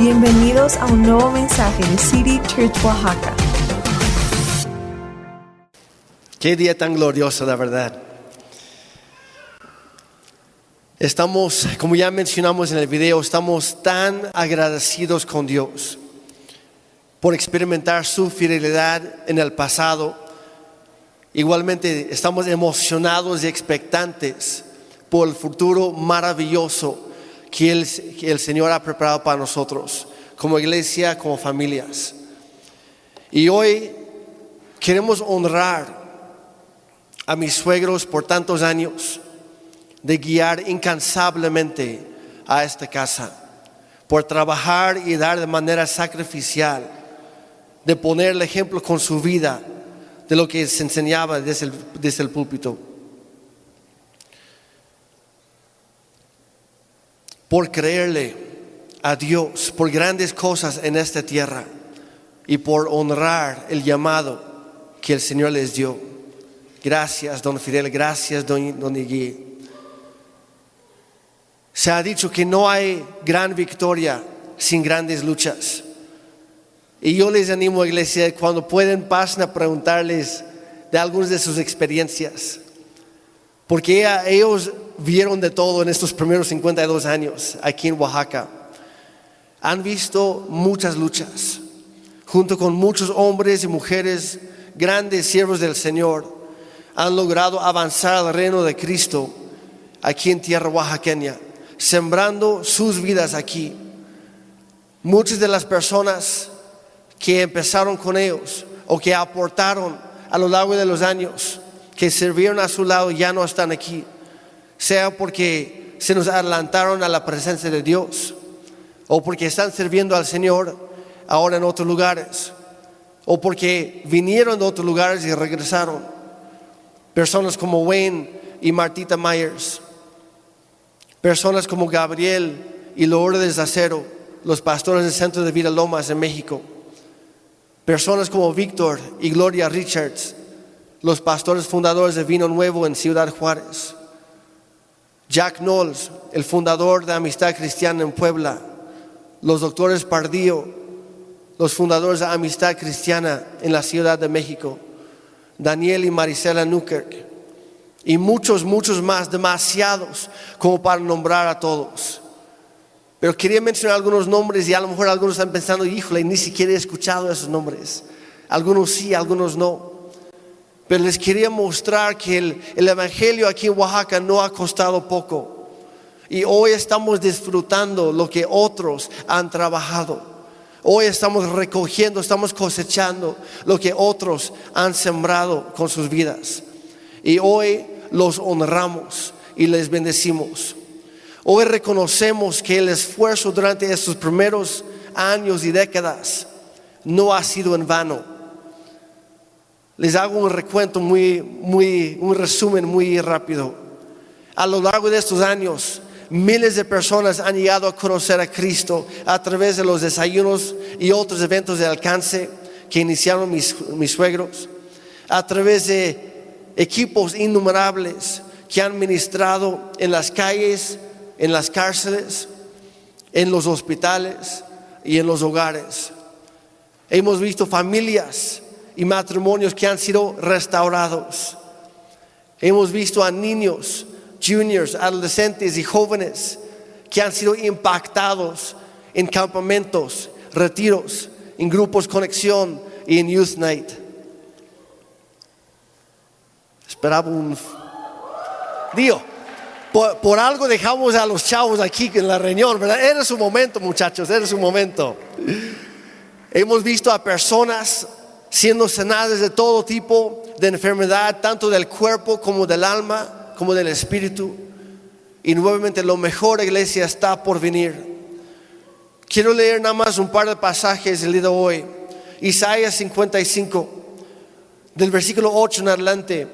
Bienvenidos a un nuevo mensaje de City Church Oaxaca. Qué día tan glorioso, la verdad. Estamos, como ya mencionamos en el video, estamos tan agradecidos con Dios por experimentar su fidelidad en el pasado. Igualmente estamos emocionados y expectantes por el futuro maravilloso que el, Señor ha preparado para nosotros, como iglesia, como familias. Y hoy queremos honrar a mis suegros por tantos años de guiar incansablemente a esta casa, por trabajar y dar de manera sacrificial, de poner el ejemplo con su vida de lo que se enseñaba desde el púlpito. Por creerle a Dios por grandes cosas en esta tierra y por honrar el llamado que el Señor les dio. Gracias, don Fidel, gracias, don, don Igui. Se ha dicho que no hay gran victoria sin grandes luchas. Y yo les animo, iglesia, cuando pueden, pasen a preguntarles de algunas de sus experiencias. Porque ellos vieron de todo en estos primeros 52 años aquí en Oaxaca. Han visto muchas luchas, junto con muchos hombres y mujeres, grandes siervos del Señor, han logrado avanzar al reino de Cristo aquí en tierra oaxaqueña, sembrando sus vidas aquí. Muchas de las personas que empezaron con ellos o que aportaron a lo largo de los años, que sirvieron a su lado, ya no están aquí sea porque se nos adelantaron a la presencia de Dios, o porque están sirviendo al Señor ahora en otros lugares, o porque vinieron de otros lugares y regresaron. Personas como Wayne y Martita Myers, personas como Gabriel y Lourdes Acero, los pastores del Centro de Vida Lomas en México, personas como Víctor y Gloria Richards, los pastores fundadores de Vino Nuevo en Ciudad Juárez Jack Knowles, el fundador de Amistad Cristiana en Puebla, los doctores Pardío, los fundadores de Amistad Cristiana en la Ciudad de México, Daniel y Marisela Newkirk, y muchos, muchos más, demasiados como para nombrar a todos. Pero quería mencionar algunos nombres y a lo mejor algunos están pensando, híjole, ni siquiera he escuchado esos nombres. Algunos sí, algunos no. Pero les quería mostrar que el, Evangelio aquí en Oaxaca no ha costado poco. Y hoy estamos disfrutando lo que otros han trabajado. Hoy estamos recogiendo, estamos cosechando lo que otros han sembrado con sus vidas. Y hoy los honramos y les bendecimos. Hoy reconocemos que el esfuerzo durante estos primeros años y décadas no ha sido en vano les hago un recuento muy, muy, un resumen muy rápido. A lo largo de estos años, miles de personas han llegado a conocer a Cristo a través de los desayunos y otros eventos de alcance que iniciaron mis, mis suegros, a través de equipos innumerables que han ministrado en las calles, en las cárceles, en los hospitales y en los hogares. Hemos visto familias y matrimonios que han sido restaurados. Hemos visto a niños, juniors, adolescentes y jóvenes que han sido impactados en campamentos, retiros, en grupos conexión y en Youth Night. Esperaba un... Dios, por, algo dejamos a los chavos aquí en la reunión, ¿verdad? Era su momento, muchachos, era su momento. Hemos visto a personas siendo sanadas de todo tipo de enfermedad, tanto del cuerpo como del alma, como del espíritu. Y nuevamente lo mejor, iglesia, está por venir. Quiero leer nada más un par de pasajes el día de hoy. Isaías 55, del versículo 8 en adelante.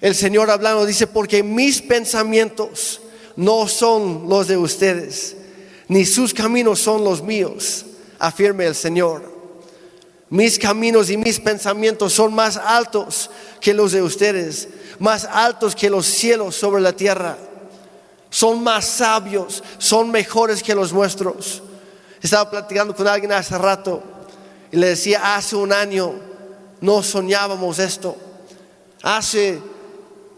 El Señor hablando dice, porque mis pensamientos no son los de ustedes, ni sus caminos son los míos, afirme el Señor. Mis caminos y mis pensamientos son más altos que los de ustedes, más altos que los cielos sobre la tierra. Son más sabios, son mejores que los nuestros. Estaba platicando con alguien hace rato y le decía, hace un año no soñábamos esto. Hace,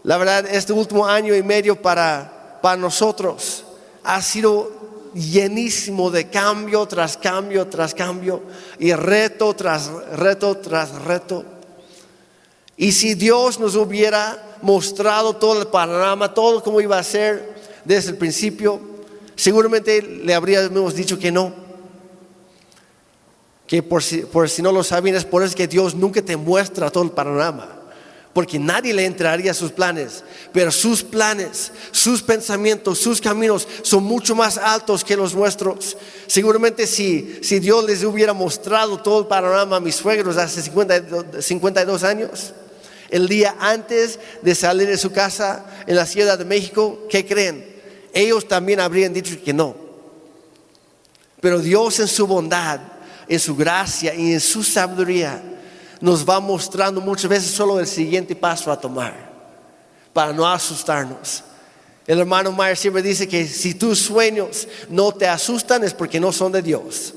la verdad, este último año y medio para, para nosotros ha sido llenísimo de cambio tras cambio tras cambio y reto tras reto tras reto. Y si Dios nos hubiera mostrado todo el panorama, todo cómo iba a ser desde el principio, seguramente le habríamos dicho que no que por si, por si no lo sabían es por eso que Dios nunca te muestra todo el panorama, porque nadie le entraría a sus planes, pero sus planes, sus pensamientos, sus caminos son mucho más altos que los nuestros. Seguramente si, si Dios les hubiera mostrado todo el panorama a mis suegros hace 52 años, el día antes de salir de su casa en la Ciudad de México, ¿qué creen? Ellos también habrían dicho que no. Pero Dios en su bondad en su gracia y en su sabiduría, nos va mostrando muchas veces solo el siguiente paso a tomar, para no asustarnos. El hermano Mayer siempre dice que si tus sueños no te asustan es porque no son de Dios.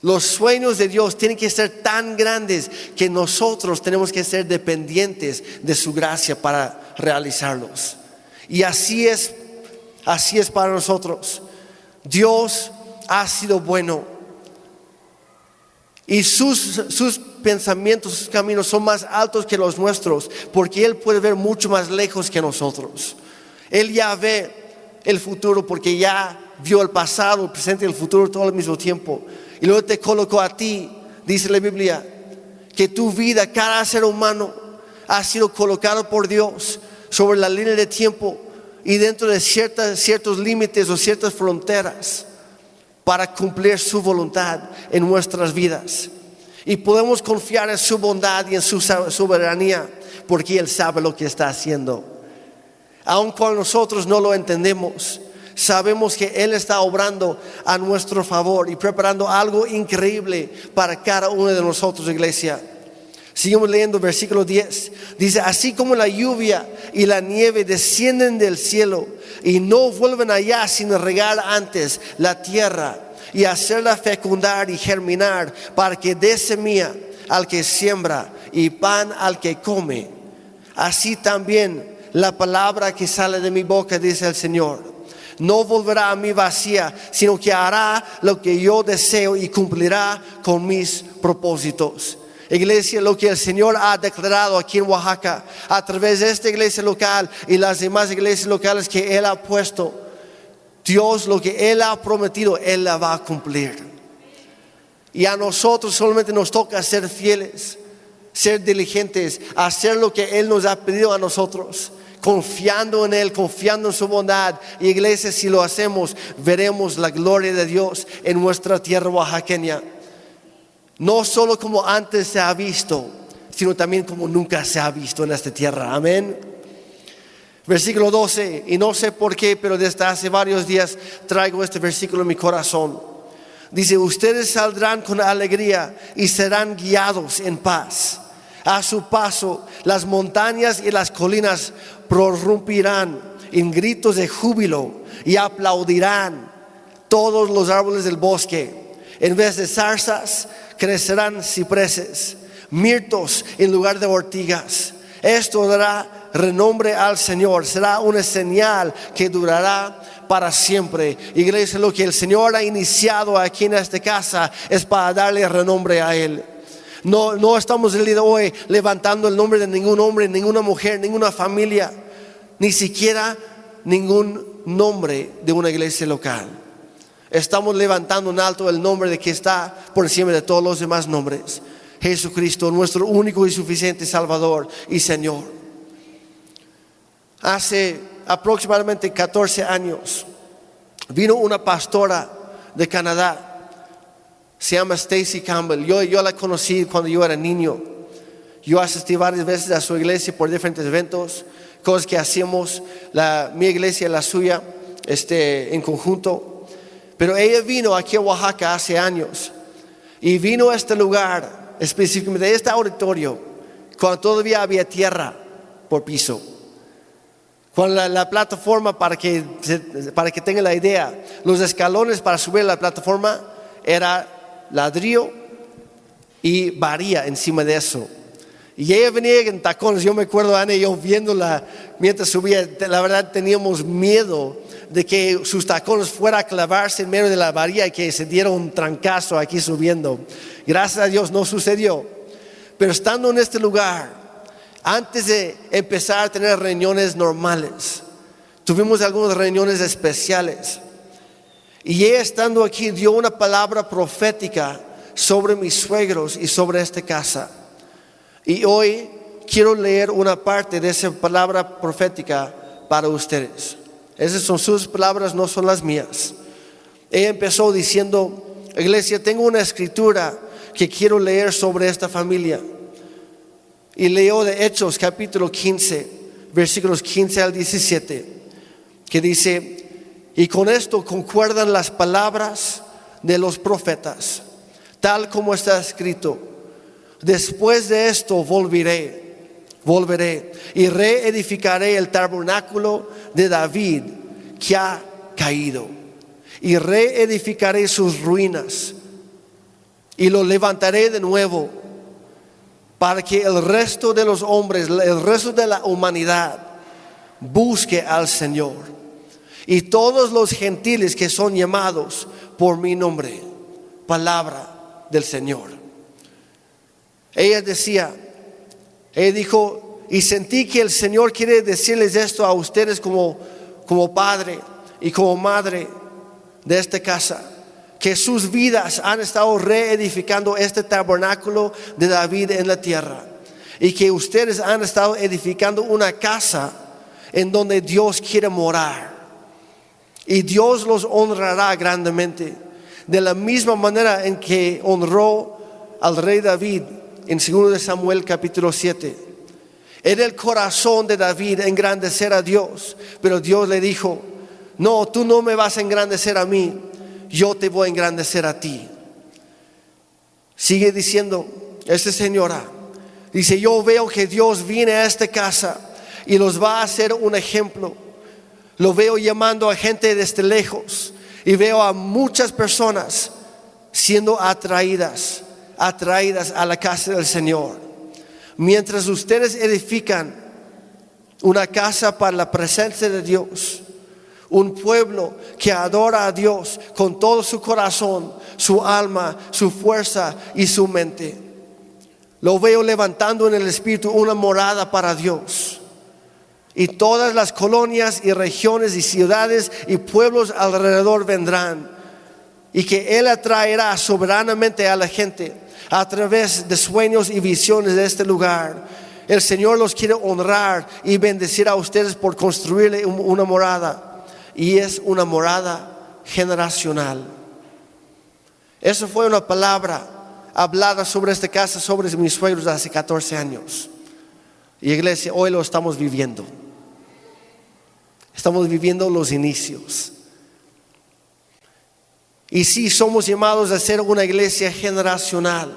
Los sueños de Dios tienen que ser tan grandes que nosotros tenemos que ser dependientes de su gracia para realizarlos. Y así es, así es para nosotros. Dios ha sido bueno y sus, sus pensamientos, sus caminos son más altos que los nuestros, porque Él puede ver mucho más lejos que nosotros. Él ya ve el futuro porque ya vio el pasado, el presente y el futuro todo al mismo tiempo. Y luego te colocó a ti, dice la Biblia, que tu vida, cada ser humano, ha sido colocado por Dios sobre la línea de tiempo y dentro de ciertas, ciertos límites o ciertas fronteras para cumplir su voluntad en nuestras vidas. Y podemos confiar en su bondad y en su soberanía porque Él sabe lo que está haciendo. Aun cuando nosotros no lo entendemos, sabemos que Él está obrando a nuestro favor y preparando algo increíble para cada uno de nosotros, iglesia. Seguimos leyendo versículo 10. Dice, así como la lluvia y la nieve descienden del cielo y no vuelven allá sin regar antes la tierra y hacerla fecundar y germinar para que dé semilla al que siembra y pan al que come. Así también la palabra que sale de mi boca, dice el Señor, no volverá a mí vacía, sino que hará lo que yo deseo y cumplirá con mis propósitos. Iglesia, lo que el Señor ha declarado aquí en Oaxaca a través de esta iglesia local y las demás iglesias locales que Él ha puesto, Dios lo que Él ha prometido, Él la va a cumplir. Y a nosotros solamente nos toca ser fieles, ser diligentes, hacer lo que Él nos ha pedido a nosotros, confiando en Él, confiando en su bondad. Y iglesia, si lo hacemos, veremos la gloria de Dios en nuestra tierra oaxaqueña. No solo como antes se ha visto, sino también como nunca se ha visto en esta tierra. Amén. Versículo 12, y no sé por qué, pero desde hace varios días traigo este versículo en mi corazón. Dice, ustedes saldrán con alegría y serán guiados en paz. A su paso, las montañas y las colinas prorrumpirán en gritos de júbilo y aplaudirán todos los árboles del bosque. En vez de zarzas, crecerán cipreses, mirtos en lugar de ortigas. Esto dará renombre al Señor, será una señal que durará para siempre. Iglesia, lo que el Señor ha iniciado aquí en esta casa es para darle renombre a Él. No, no estamos hoy levantando el nombre de ningún hombre, ninguna mujer, ninguna familia, ni siquiera ningún nombre de una iglesia local. Estamos levantando en alto el nombre de que está por encima de todos los demás nombres. Jesucristo, nuestro único y suficiente Salvador y Señor. Hace aproximadamente 14 años vino una pastora de Canadá, se llama Stacy Campbell. Yo, yo la conocí cuando yo era niño. Yo asistí varias veces a su iglesia por diferentes eventos, cosas que hacíamos, la, mi iglesia y la suya, este, en conjunto. Pero ella vino aquí a Oaxaca hace años y vino a este lugar, específicamente a este auditorio, cuando todavía había tierra por piso. Con la, plataforma, para que, para que tengan la idea, los escalones para subir la plataforma era ladrillo y varía encima de eso. Y ella venía en tacones, yo me acuerdo Ana y yo viéndola mientras subía, la verdad teníamos miedo de que sus tacones fuera a clavarse en medio de la varilla y que se diera un trancazo aquí subiendo. Gracias a Dios no sucedió. Pero estando en este lugar, antes de empezar a tener reuniones normales, tuvimos algunas reuniones especiales. Y ella estando aquí dio una palabra profética sobre mis suegros y sobre esta casa. Y hoy quiero leer una parte de esa palabra profética para ustedes. Esas son sus palabras, no son las mías. Ella empezó diciendo, iglesia, tengo una escritura que quiero leer sobre esta familia. Y leo de Hechos capítulo 15, versículos 15 al 17, que dice, y con esto concuerdan las palabras de los profetas, tal como está escrito. Después de esto volveré volveré y reedificaré el tabernáculo de David que ha caído y reedificaré sus ruinas y lo levantaré de nuevo para que el resto de los hombres, el resto de la humanidad busque al Señor y todos los gentiles que son llamados por mi nombre, palabra del Señor. Ella decía, él dijo, y sentí que el Señor quiere decirles esto a ustedes como, como padre y como madre de esta casa, que sus vidas han estado reedificando este tabernáculo de David en la tierra y que ustedes han estado edificando una casa en donde Dios quiere morar. Y Dios los honrará grandemente, de la misma manera en que honró al rey David en 2 de Samuel capítulo 7. Era el corazón de David engrandecer a Dios, pero Dios le dijo, no, tú no me vas a engrandecer a mí, yo te voy a engrandecer a ti. Sigue diciendo, esta señora, dice, yo veo que Dios viene a esta casa y los va a hacer un ejemplo. Lo veo llamando a gente desde lejos y veo a muchas personas siendo atraídas atraídas a la casa del Señor. Mientras ustedes edifican una casa para la presencia de Dios, un pueblo que adora a Dios con todo su corazón, su alma, su fuerza y su mente. Lo veo levantando en el Espíritu una morada para Dios. Y todas las colonias y regiones y ciudades y pueblos alrededor vendrán. Y que Él atraerá soberanamente a la gente a través de sueños y visiones de este lugar. El Señor los quiere honrar y bendecir a ustedes por construirle una morada. Y es una morada generacional. Eso fue una palabra hablada sobre esta casa, sobre mis suegros hace 14 años. Y iglesia, hoy lo estamos viviendo. Estamos viviendo los inicios. Y sí, somos llamados a ser una iglesia generacional.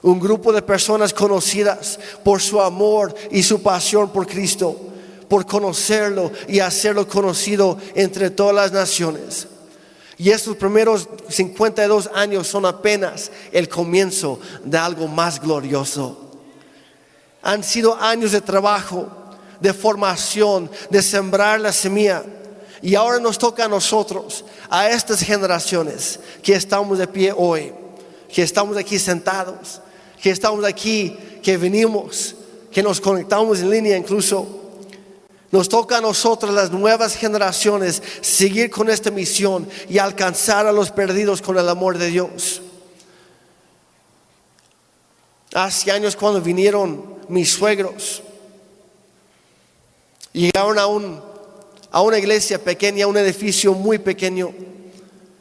Un grupo de personas conocidas por su amor y su pasión por Cristo, por conocerlo y hacerlo conocido entre todas las naciones. Y estos primeros 52 años son apenas el comienzo de algo más glorioso. Han sido años de trabajo, de formación, de sembrar la semilla y ahora nos toca a nosotros, a estas generaciones que estamos de pie hoy, que estamos aquí sentados, que estamos aquí, que venimos, que nos conectamos en línea incluso. Nos toca a nosotros, las nuevas generaciones, seguir con esta misión y alcanzar a los perdidos con el amor de Dios. Hace años cuando vinieron mis suegros, llegaron a un a una iglesia pequeña, un edificio muy pequeño,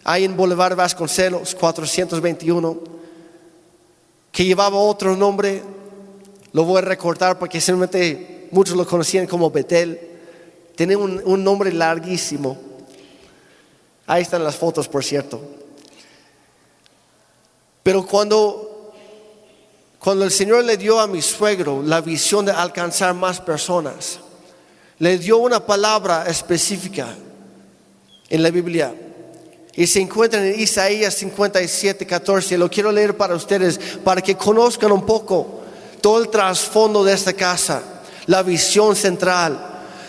ahí en Boulevard Vasconcelos, 421, que llevaba otro nombre, lo voy a recortar porque simplemente muchos lo conocían como Betel, un, un nombre larguísimo. Ahí están las fotos, por cierto. Pero cuando, cuando el Señor le dio a mi suegro la visión de alcanzar más personas, le dio una palabra específica en la Biblia Y se encuentra en Isaías 57, 14. Lo quiero leer para ustedes, para que conozcan un poco todo el trasfondo de esta casa, la visión central.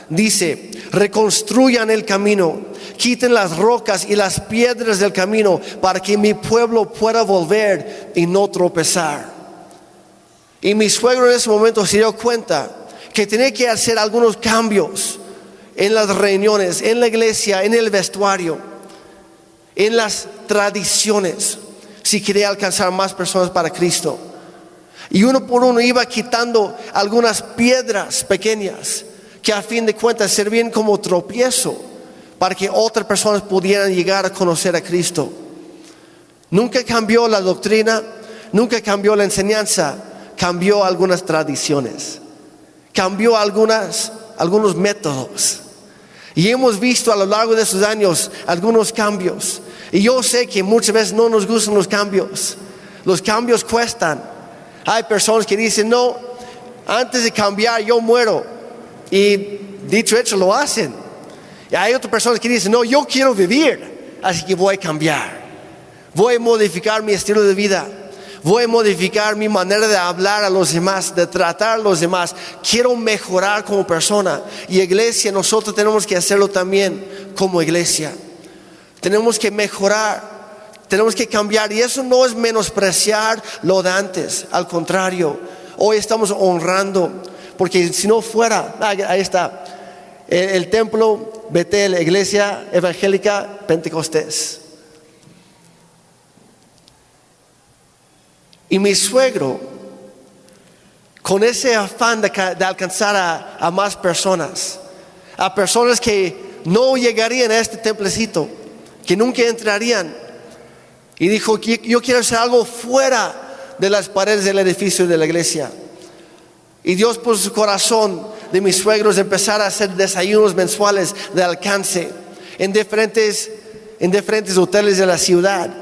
Dice, reconstruyan el camino, quiten las rocas y las piedras del camino para que mi pueblo pueda volver y no tropezar. Y mi suegro en ese momento se dio cuenta que tenía que hacer algunos cambios en las reuniones, en la iglesia, en el vestuario, en las tradiciones, si quería alcanzar más personas para Cristo. Y uno por uno iba quitando algunas piedras pequeñas que a fin de cuentas servían como tropiezo para que otras personas pudieran llegar a conocer a Cristo. Nunca cambió la doctrina, nunca cambió la enseñanza, cambió algunas tradiciones, cambió algunos métodos. Y hemos visto a lo largo de esos años algunos cambios. Y yo sé que muchas veces no nos gustan los cambios. Los cambios cuestan. Hay personas que dicen, no, antes de cambiar yo muero. Y dicho hecho lo hacen. Y hay otras personas que dicen, no, yo quiero vivir, así que voy a cambiar. Voy a modificar mi estilo de vida. Voy a modificar mi manera de hablar a los demás, de tratar a los demás. Quiero mejorar como persona. Y iglesia, nosotros tenemos que hacerlo también como iglesia. Tenemos que mejorar tenemos que cambiar y eso no es menospreciar lo de antes, al contrario, hoy estamos honrando, porque si no fuera, ahí está, el, templo Betel, iglesia evangélica Pentecostés. Y mi suegro, con ese afán de, alcanzar a, a, más personas, a personas que no llegarían a este templecito, que nunca entrarían, y dijo, yo quiero hacer algo fuera de las paredes del edificio de la iglesia. Y Dios puso su corazón de mis suegros empezar a hacer desayunos mensuales de alcance en diferentes, en diferentes hoteles de la ciudad.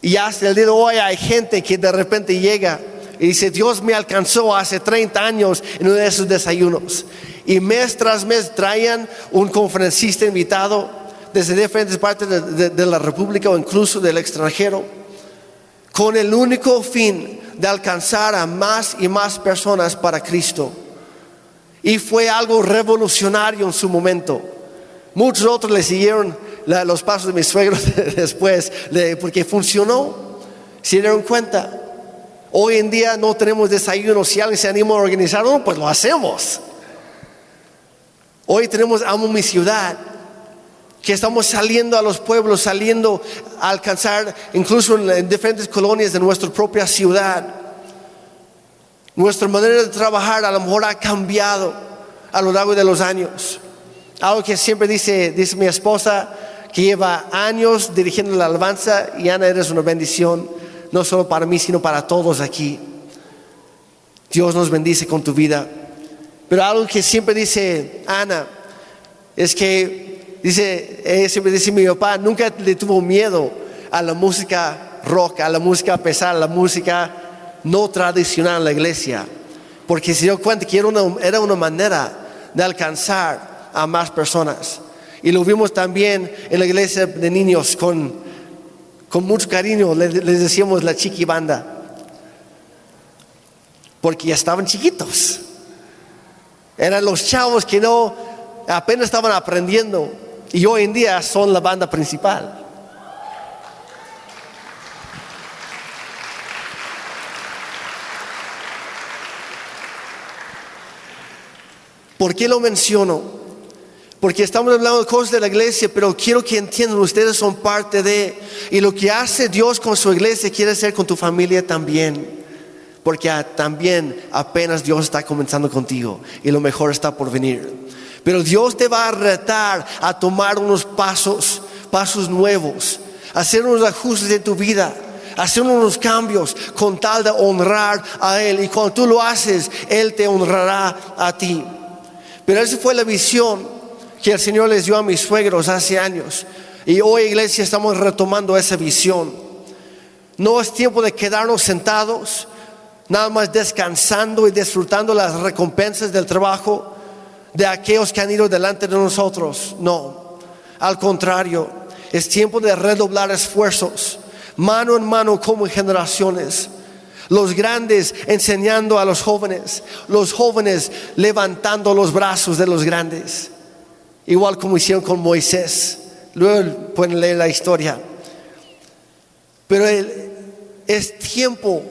Y hasta el día de hoy hay gente que de repente llega y dice, Dios me alcanzó hace 30 años en uno de esos desayunos. Y mes tras mes traían un conferencista invitado desde diferentes partes de, la República o incluso del extranjero, con el único fin de alcanzar a más y más personas para Cristo. Y fue algo revolucionario en su momento. Muchos otros le siguieron los pasos de mis suegros después, porque funcionó. Se dieron cuenta. Hoy en día no tenemos desayuno. Si alguien se anima a organizar uno, pues lo hacemos. Hoy tenemos Amo mi ciudad que estamos saliendo a los pueblos, saliendo a alcanzar incluso en diferentes colonias de nuestra propia ciudad. Nuestra manera de trabajar a lo mejor ha cambiado a lo largo de los años. Algo que siempre dice, dice mi esposa, que lleva años dirigiendo la alabanza y Ana, eres una bendición, no solo para mí, sino para todos aquí. Dios nos bendice con tu vida. Pero algo que siempre dice Ana es que dice, ella siempre dice mi papá, nunca le tuvo miedo a la música rock, a la música pesada, a la música no tradicional en la iglesia, porque se dio cuenta que era una, era una manera de alcanzar a más personas. Y lo vimos también en la iglesia de niños con, con mucho cariño, les, les decíamos la chiqui banda, porque ya estaban chiquitos. Eran los chavos que no apenas estaban aprendiendo y hoy en día son la banda principal. ¿Por qué lo menciono? Porque estamos hablando de cosas de la iglesia, pero quiero que entiendan, ustedes son parte de, y lo que hace Dios con su iglesia quiere hacer con tu familia también. Porque también apenas Dios está comenzando contigo y lo mejor está por venir. Pero Dios te va a retar a tomar unos pasos, pasos nuevos, hacer unos ajustes en tu vida, hacer unos cambios con tal de honrar a Él. Y cuando tú lo haces, Él te honrará a ti. Pero esa fue la visión que el Señor les dio a mis suegros hace años. Y hoy, iglesia, estamos retomando esa visión. No es tiempo de quedarnos sentados, nada más descansando y disfrutando las recompensas del trabajo de aquellos que han ido delante de nosotros. No, al contrario, Es tiempo de redoblar esfuerzos, mano en mano como generaciones. Los grandes enseñando a los jóvenes, los jóvenes levantando los brazos de los grandes, igual como hicieron con Moisés. Luego pueden leer la historia. Pero es tiempo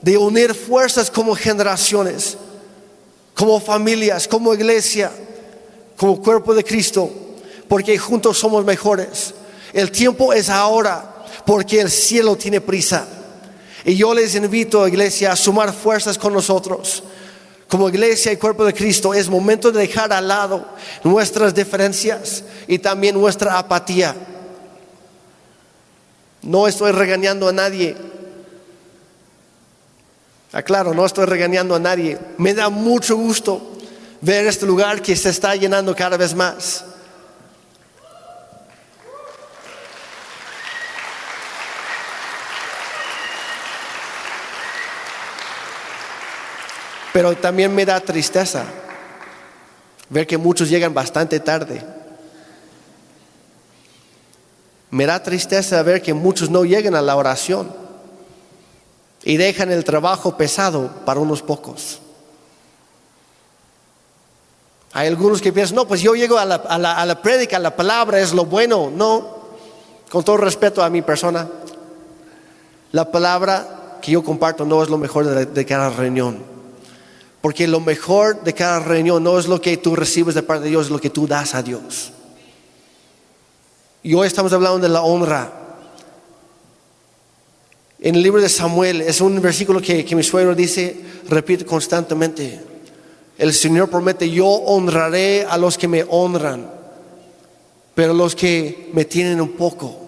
de unir fuerzas como generaciones, como familias, como iglesia, como cuerpo de Cristo, porque juntos somos mejores. El tiempo es ahora, porque el cielo tiene prisa. Y yo les invito, iglesia, a sumar fuerzas con nosotros. Como iglesia y cuerpo de Cristo, es momento de dejar al lado nuestras diferencias y también nuestra apatía. No estoy regañando a nadie. Aclaro, no estoy regañando a nadie. Me da mucho gusto ver este lugar que se está llenando cada vez más. Pero también me da tristeza ver que muchos llegan bastante tarde. Me da tristeza ver que muchos no llegan a la oración y dejan el trabajo pesado para unos pocos. Hay algunos que piensan, no, pues yo llego a la, a la, a la prédica, la palabra es lo bueno. No, con todo respeto a mi persona, la palabra que yo comparto no es lo mejor de, de cada reunión. Porque lo mejor de cada reunión no es lo que tú recibes de parte de Dios, es lo que tú das a Dios. Y hoy estamos hablando de la honra. En el libro de Samuel es un versículo que, que mi suegro dice, repite constantemente. El Señor promete, yo honraré a los que me honran, pero los que me tienen un poco,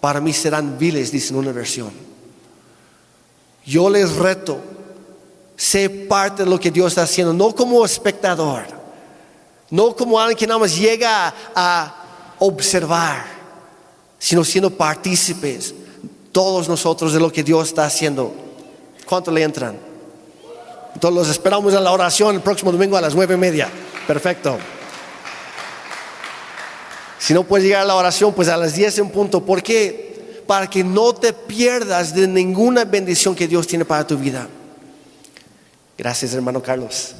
para mí serán viles, dice en una versión. Yo les reto Sé parte de lo que Dios está haciendo, no como espectador, no como alguien que nada más llega a observar, sino siendo partícipes todos nosotros de lo que Dios está haciendo. ¿Cuánto le entran? Entonces los esperamos en la oración el próximo domingo a las nueve y media. Perfecto. Si no puedes llegar a la oración, pues a las diez en punto. ¿Por qué? Para que no te pierdas de ninguna bendición que Dios tiene para tu vida. Gracias, hermano Carlos.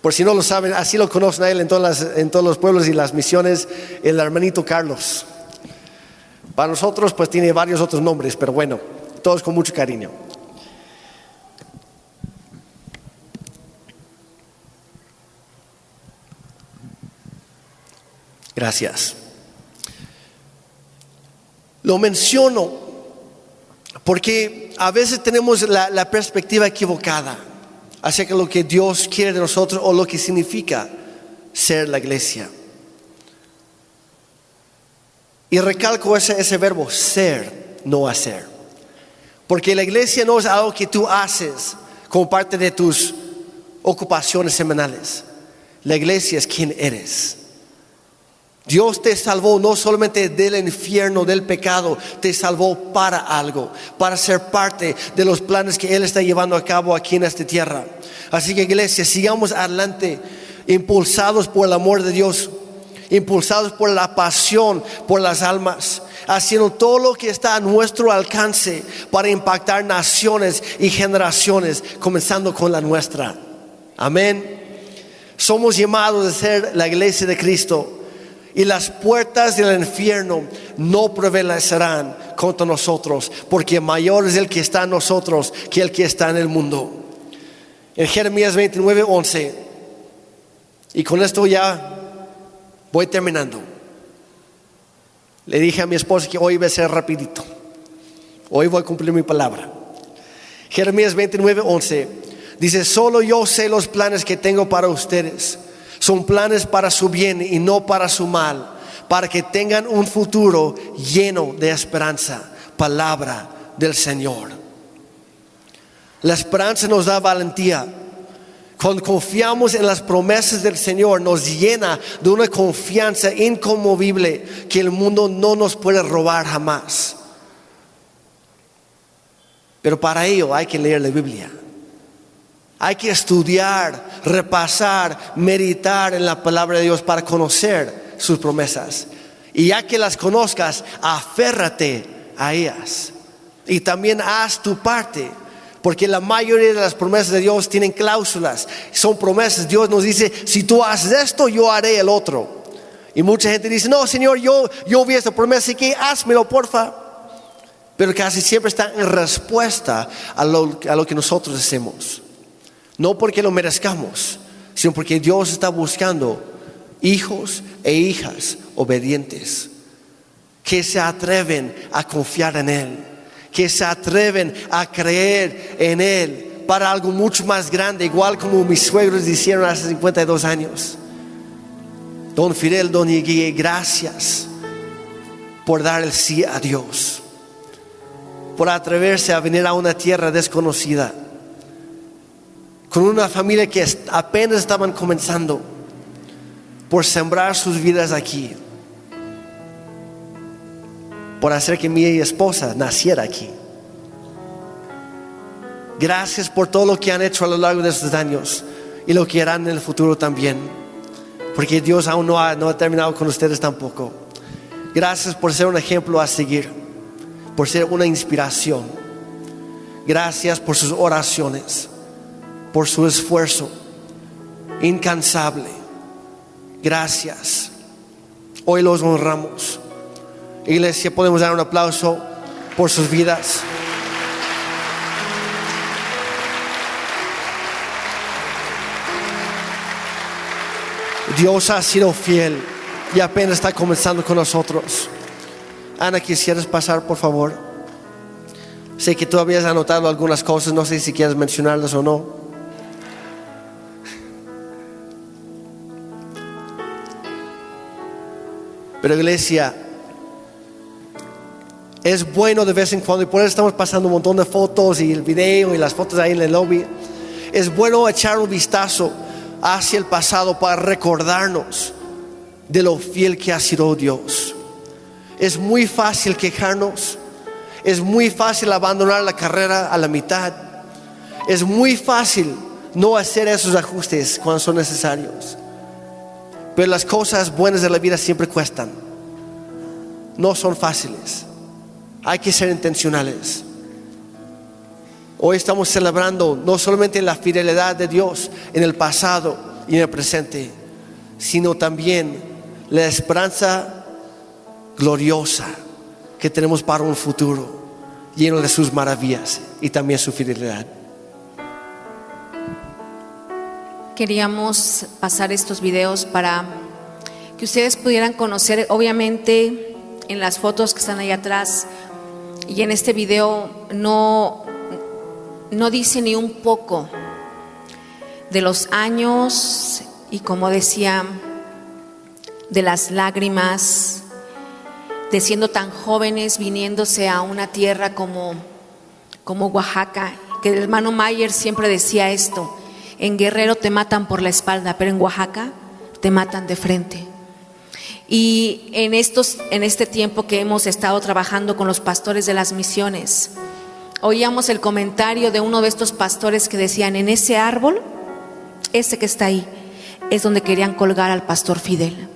Por si no lo saben, así lo conocen a él en, en todos los pueblos y las misiones, el hermanito Carlos. Para nosotros, pues tiene varios otros nombres, pero bueno, todos con mucho cariño. Gracias. Lo menciono porque a veces tenemos la, perspectiva equivocada acerca de lo que Dios quiere de nosotros o lo que significa ser la iglesia. Y recalco ese, ese verbo, ser, no hacer. Porque la iglesia no es algo que tú haces como parte de tus ocupaciones semanales. La iglesia es quien eres. Dios te salvó no solamente del infierno, del pecado, te salvó para algo, para ser parte de los planes que Él está llevando a cabo aquí en esta tierra. Así que iglesia, sigamos adelante, impulsados por el amor de Dios, impulsados por la pasión por las almas, haciendo todo lo que está a nuestro alcance para impactar naciones y generaciones, comenzando con la nuestra. Amén. Somos llamados a ser la iglesia de Cristo y las puertas del infierno no prevalecerán contra nosotros, porque mayor es el que está en nosotros que el que está en el mundo. En Jeremías 29, 11, y con esto ya voy terminando. Le dije a mi esposa que hoy iba a ser rapidito. Hoy voy a cumplir mi palabra. Jeremías 29, 11 dice, solo yo sé los planes que tengo para ustedes son planes para su bien y no para su mal, para que tengan un futuro lleno de esperanza. Palabra del Señor. La esperanza nos da valentía. Cuando confiamos en las promesas del Señor, nos llena de una confianza inconmovible que el mundo no nos puede robar jamás. Pero para ello hay que leer la Biblia. Hay que estudiar, repasar, meditar en la palabra de Dios para conocer sus promesas. Y ya que las conozcas, aférrate a ellas. Y también haz tu parte. Porque la mayoría de las promesas de Dios tienen cláusulas. Son promesas. Dios nos dice, si tú haces esto, yo haré el otro. Y mucha gente dice, no, Señor, yo, yo vi esta promesa, así que házmelo, porfa. Pero casi siempre está en respuesta a lo, a lo que nosotros hacemos. No porque lo merezcamos, sino porque Dios está buscando hijos e hijas obedientes que se atreven a confiar en Él, que se atreven a creer en Él para algo mucho más grande, igual como mis suegros hicieron hace 52 años. Don Fidel, Don Iguía, gracias por dar el sí a Dios, por atreverse a venir a una tierra desconocida, con una familia que apenas estaban comenzando, por sembrar sus vidas aquí, por hacer que mi esposa naciera aquí. Gracias por todo lo que han hecho a lo largo de estos años y lo que harán en el futuro también porque Dios aún no ha, no ha terminado con ustedes tampoco. Gracias por ser un ejemplo a seguir, por ser una inspiración. Gracias por sus oraciones, por su esfuerzo incansable. Gracias. Hoy los honramos. Iglesia, podemos dar un aplauso por sus vidas. Dios ha sido fiel y apenas está comenzando con nosotros. Ana, ¿quisieras pasar, por favor? Sé que tú habías anotado algunas cosas, no sé si quieres mencionarlas o no. Pero iglesia, es bueno de vez en cuando, y por eso estamos pasando un montón de fotos y el video y las fotos ahí en el lobby. Es bueno echar un vistazo hacia el pasado para recordarnos de lo fiel que ha sido Dios. Es muy fácil quejarnos, es muy fácil abandonar la carrera a la mitad, es muy fácil no hacer esos ajustes cuando son necesarios. Pero las cosas buenas de la vida siempre cuestan, no son fáciles, hay que ser intencionales. Hoy estamos celebrando no solamente la fidelidad de Dios en el pasado y en el presente, sino también la esperanza gloriosa que tenemos para un futuro lleno de sus maravillas y también su fidelidad. Queríamos pasar estos videos para que ustedes pudieran conocer, obviamente en las fotos que están ahí atrás y en este video no no dice ni un poco de los años y como decía, de las lágrimas, de siendo tan jóvenes viniéndose a una tierra como, como Oaxaca, que el hermano Mayer siempre decía esto, en Guerrero te matan por la espalda, pero en Oaxaca te matan de frente. Y en, estos, en este tiempo que hemos estado trabajando con los pastores de las misiones, oíamos el comentario de uno de estos pastores que decían, en ese árbol, ese que está ahí, es donde querían colgar al pastor Fidel.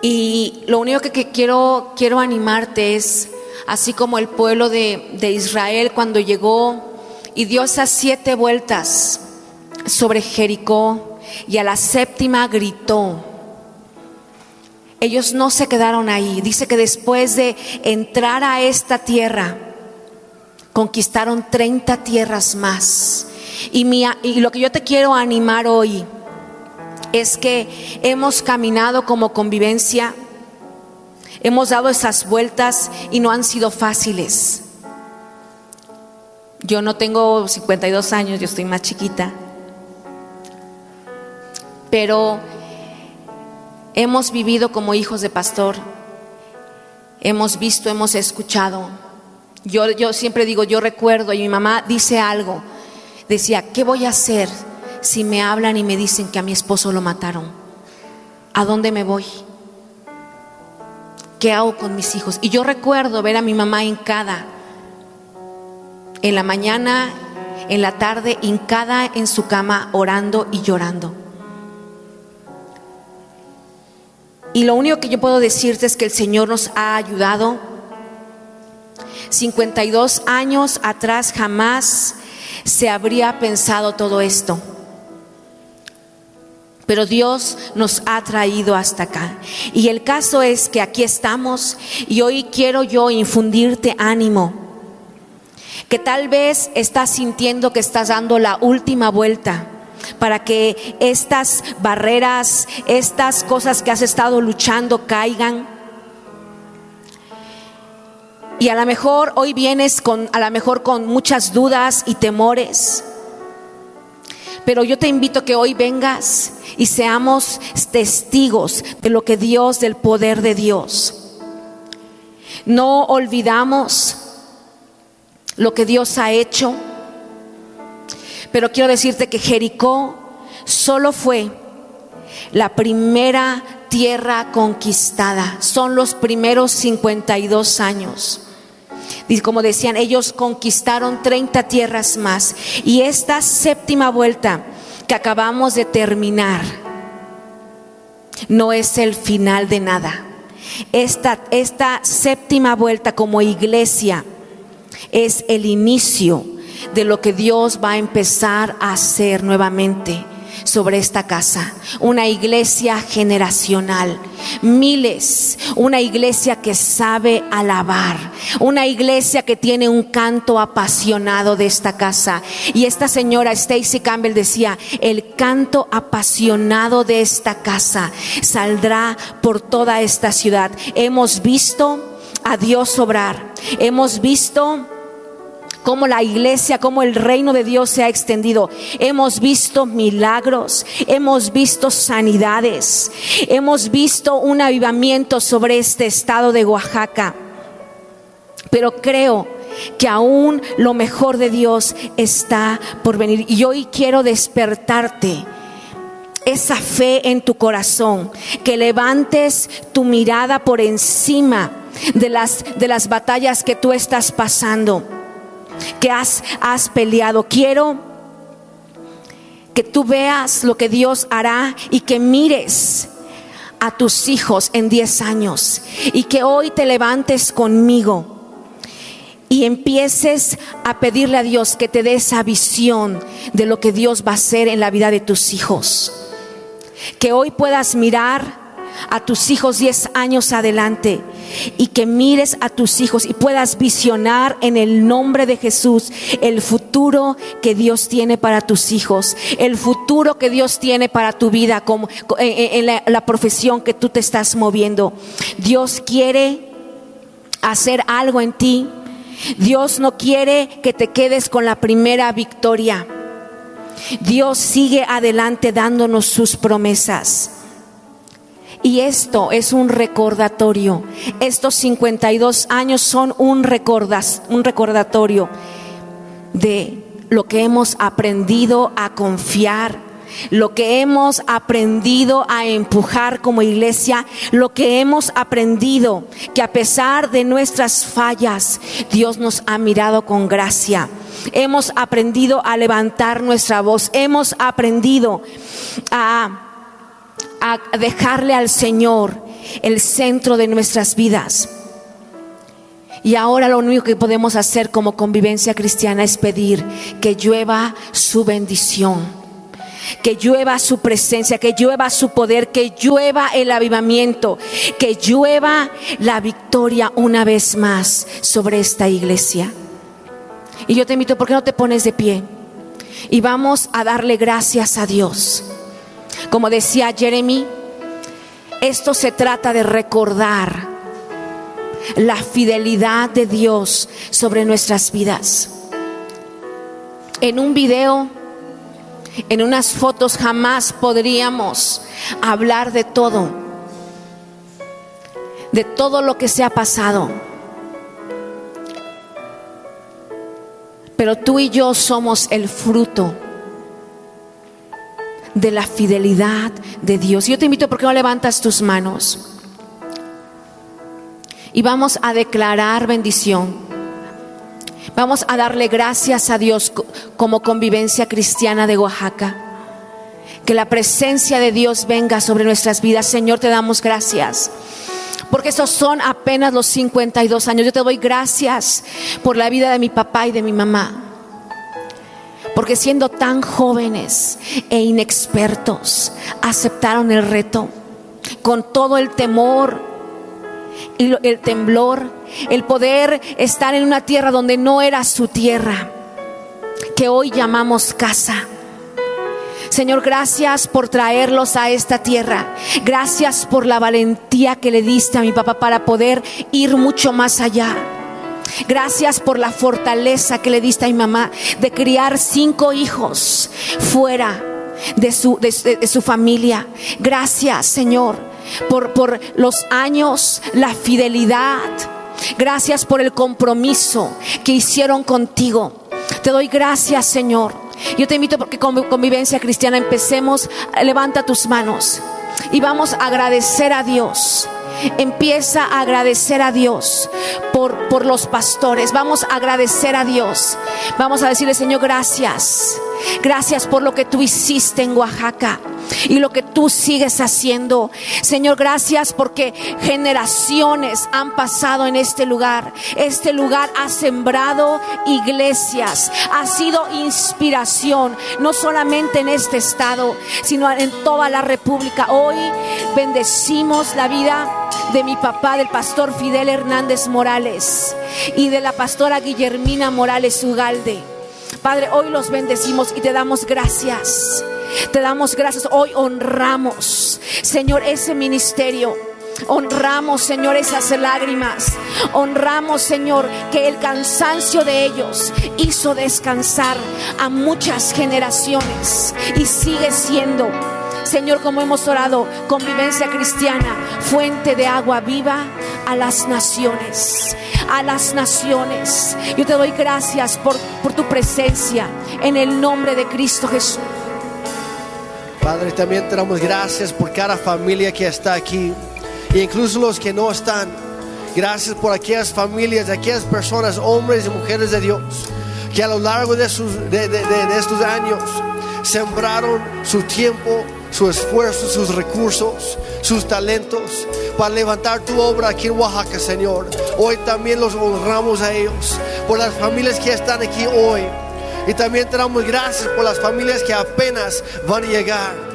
Y lo único que, quiero, quiero animarte es, así como el pueblo de, de Israel cuando llegó y dio esas siete vueltas sobre Jericó y a la séptima gritó, ellos no se quedaron ahí. Dice que después de entrar a esta tierra, conquistaron 30 tierras más. Y, y lo que yo te quiero animar hoy es que hemos caminado como convivencia, hemos dado esas vueltas y no han sido fáciles. Yo no tengo 52 años, yo estoy más chiquita. Pero hemos vivido como hijos de pastor, hemos visto, hemos escuchado. Yo, yo siempre digo, yo recuerdo y mi mamá dice algo, decía, ¿qué voy a hacer si me hablan y me dicen que a mi esposo lo mataron? ¿A dónde me voy? ¿Qué hago con mis hijos? Y yo recuerdo ver a mi mamá hincada, en la mañana, en la tarde, hincada en su cama, orando y llorando. Y lo único que yo puedo decirte es que el Señor nos ha ayudado. 52 años atrás jamás se habría pensado todo esto. Pero Dios nos ha traído hasta acá. Y el caso es que aquí estamos y hoy quiero yo infundirte ánimo. Que tal vez estás sintiendo que estás dando la última vuelta para que estas barreras, estas cosas que has estado luchando caigan. Y a lo mejor hoy vienes con a lo mejor con muchas dudas y temores. Pero yo te invito a que hoy vengas y seamos testigos de lo que Dios, del poder de Dios. No olvidamos lo que Dios ha hecho, pero quiero decirte que Jericó solo fue la primera tierra conquistada, son los primeros 52 años. Como decían, ellos conquistaron 30 tierras más. Y esta séptima vuelta que acabamos de terminar no es el final de nada. Esta, esta séptima vuelta como iglesia es el inicio de lo que Dios va a empezar a hacer nuevamente sobre esta casa. Una iglesia generacional. Miles. Una iglesia que sabe alabar. Una iglesia que tiene un canto apasionado de esta casa. Y esta señora Stacy Campbell decía, el canto apasionado de esta casa saldrá por toda esta ciudad. Hemos visto a Dios obrar. Hemos visto cómo la iglesia, cómo el reino de Dios se ha extendido. Hemos visto milagros, hemos visto sanidades, hemos visto un avivamiento sobre este estado de Oaxaca. Pero creo que aún lo mejor de Dios está por venir. Y hoy quiero despertarte esa fe en tu corazón, que levantes tu mirada por encima de las, de las batallas que tú estás pasando que has, has peleado. Quiero que tú veas lo que Dios hará y que mires a tus hijos en 10 años y que hoy te levantes conmigo y empieces a pedirle a Dios que te dé esa visión de lo que Dios va a hacer en la vida de tus hijos. Que hoy puedas mirar a tus hijos 10 años adelante y que mires a tus hijos y puedas visionar en el nombre de Jesús el futuro que Dios tiene para tus hijos, el futuro que Dios tiene para tu vida como en la, la profesión que tú te estás moviendo. Dios quiere hacer algo en ti. Dios no quiere que te quedes con la primera victoria. Dios sigue adelante dándonos sus promesas. Y esto es un recordatorio. Estos 52 años son un, recordas, un recordatorio de lo que hemos aprendido a confiar, lo que hemos aprendido a empujar como iglesia, lo que hemos aprendido que a pesar de nuestras fallas, Dios nos ha mirado con gracia. Hemos aprendido a levantar nuestra voz, hemos aprendido a a dejarle al Señor el centro de nuestras vidas. Y ahora lo único que podemos hacer como convivencia cristiana es pedir que llueva su bendición, que llueva su presencia, que llueva su poder, que llueva el avivamiento, que llueva la victoria una vez más sobre esta iglesia. Y yo te invito, ¿por qué no te pones de pie? Y vamos a darle gracias a Dios. Como decía Jeremy, esto se trata de recordar la fidelidad de Dios sobre nuestras vidas. En un video, en unas fotos jamás podríamos hablar de todo, de todo lo que se ha pasado. Pero tú y yo somos el fruto de la fidelidad de Dios. Yo te invito, ¿por qué no levantas tus manos? Y vamos a declarar bendición. Vamos a darle gracias a Dios como convivencia cristiana de Oaxaca. Que la presencia de Dios venga sobre nuestras vidas. Señor, te damos gracias. Porque esos son apenas los 52 años. Yo te doy gracias por la vida de mi papá y de mi mamá. Porque siendo tan jóvenes e inexpertos, aceptaron el reto con todo el temor y el temblor, el poder estar en una tierra donde no era su tierra, que hoy llamamos casa. Señor, gracias por traerlos a esta tierra. Gracias por la valentía que le diste a mi papá para poder ir mucho más allá. Gracias por la fortaleza que le diste a mi mamá de criar cinco hijos fuera de su, de, su familia. Gracias, Señor, por, por los años, la fidelidad. Gracias por el compromiso que hicieron contigo. Te doy gracias, Señor. Yo te invito porque con convivencia cristiana empecemos. Levanta tus manos y vamos a agradecer a Dios Empieza a agradecer a Dios por, por los pastores. Vamos a agradecer a Dios. Vamos a decirle, Señor, gracias. Gracias por lo que tú hiciste en Oaxaca y lo que tú sigues haciendo. Señor, gracias porque generaciones han pasado en este lugar. Este lugar ha sembrado iglesias, ha sido inspiración, no solamente en este estado, sino en toda la República. Hoy bendecimos la vida de mi papá, del pastor Fidel Hernández Morales y de la pastora Guillermina Morales Ugalde. Padre, hoy los bendecimos y te damos gracias. Te damos gracias. Hoy honramos, Señor, ese ministerio. Honramos, Señor, esas lágrimas. Honramos, Señor, que el cansancio de ellos hizo descansar a muchas generaciones y sigue siendo Señor, como hemos orado, convivencia cristiana, fuente de agua viva a las naciones, a las naciones. Yo te doy gracias por, por tu presencia en el nombre de Cristo Jesús. Padre, también te damos gracias por cada familia que está aquí e incluso los que no están. Gracias por aquellas familias, aquellas personas, hombres y mujeres de Dios, que a lo largo de, sus, de, de estos años sembraron su tiempo, su esfuerzo, sus recursos, sus talentos para levantar tu obra aquí en Oaxaca, Señor. Hoy también los honramos a ellos, por las familias que están aquí hoy. Y también te damos gracias por las familias que apenas van a llegar.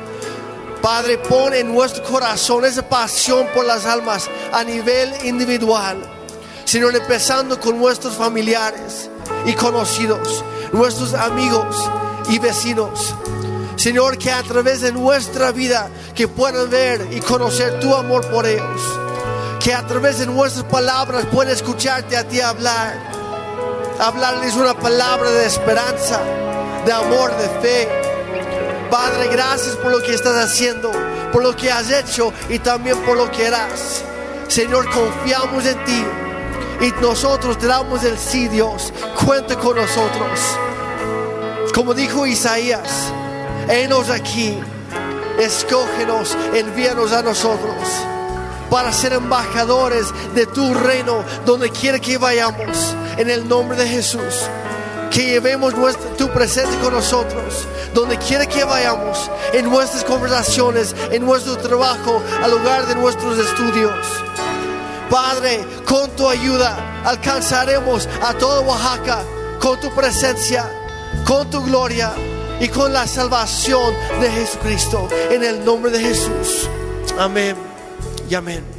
Padre, pon en nuestro corazón esa pasión por las almas a nivel individual. Señor, empezando con nuestros familiares y conocidos, nuestros amigos y vecinos. Señor, que a través de nuestra vida que puedan ver y conocer tu amor por ellos. Que a través de nuestras palabras puedan escucharte a ti hablar. Hablarles una palabra de esperanza, de amor, de fe. Padre, gracias por lo que estás haciendo, por lo que has hecho y también por lo que harás. Señor, confiamos en ti y nosotros te damos el sí, Dios. Cuente con nosotros. Como dijo Isaías, Enos aquí, escógenos, envíanos a nosotros para ser embajadores de tu reino donde quiera que vayamos, en el nombre de Jesús. Que llevemos tu presencia con nosotros, donde quiera que vayamos, en nuestras conversaciones, en nuestro trabajo, al lugar de nuestros estudios. Padre, con tu ayuda alcanzaremos a todo Oaxaca, con tu presencia, con tu gloria y con la salvación de Jesucristo. En el nombre de Jesús. Amén y amén.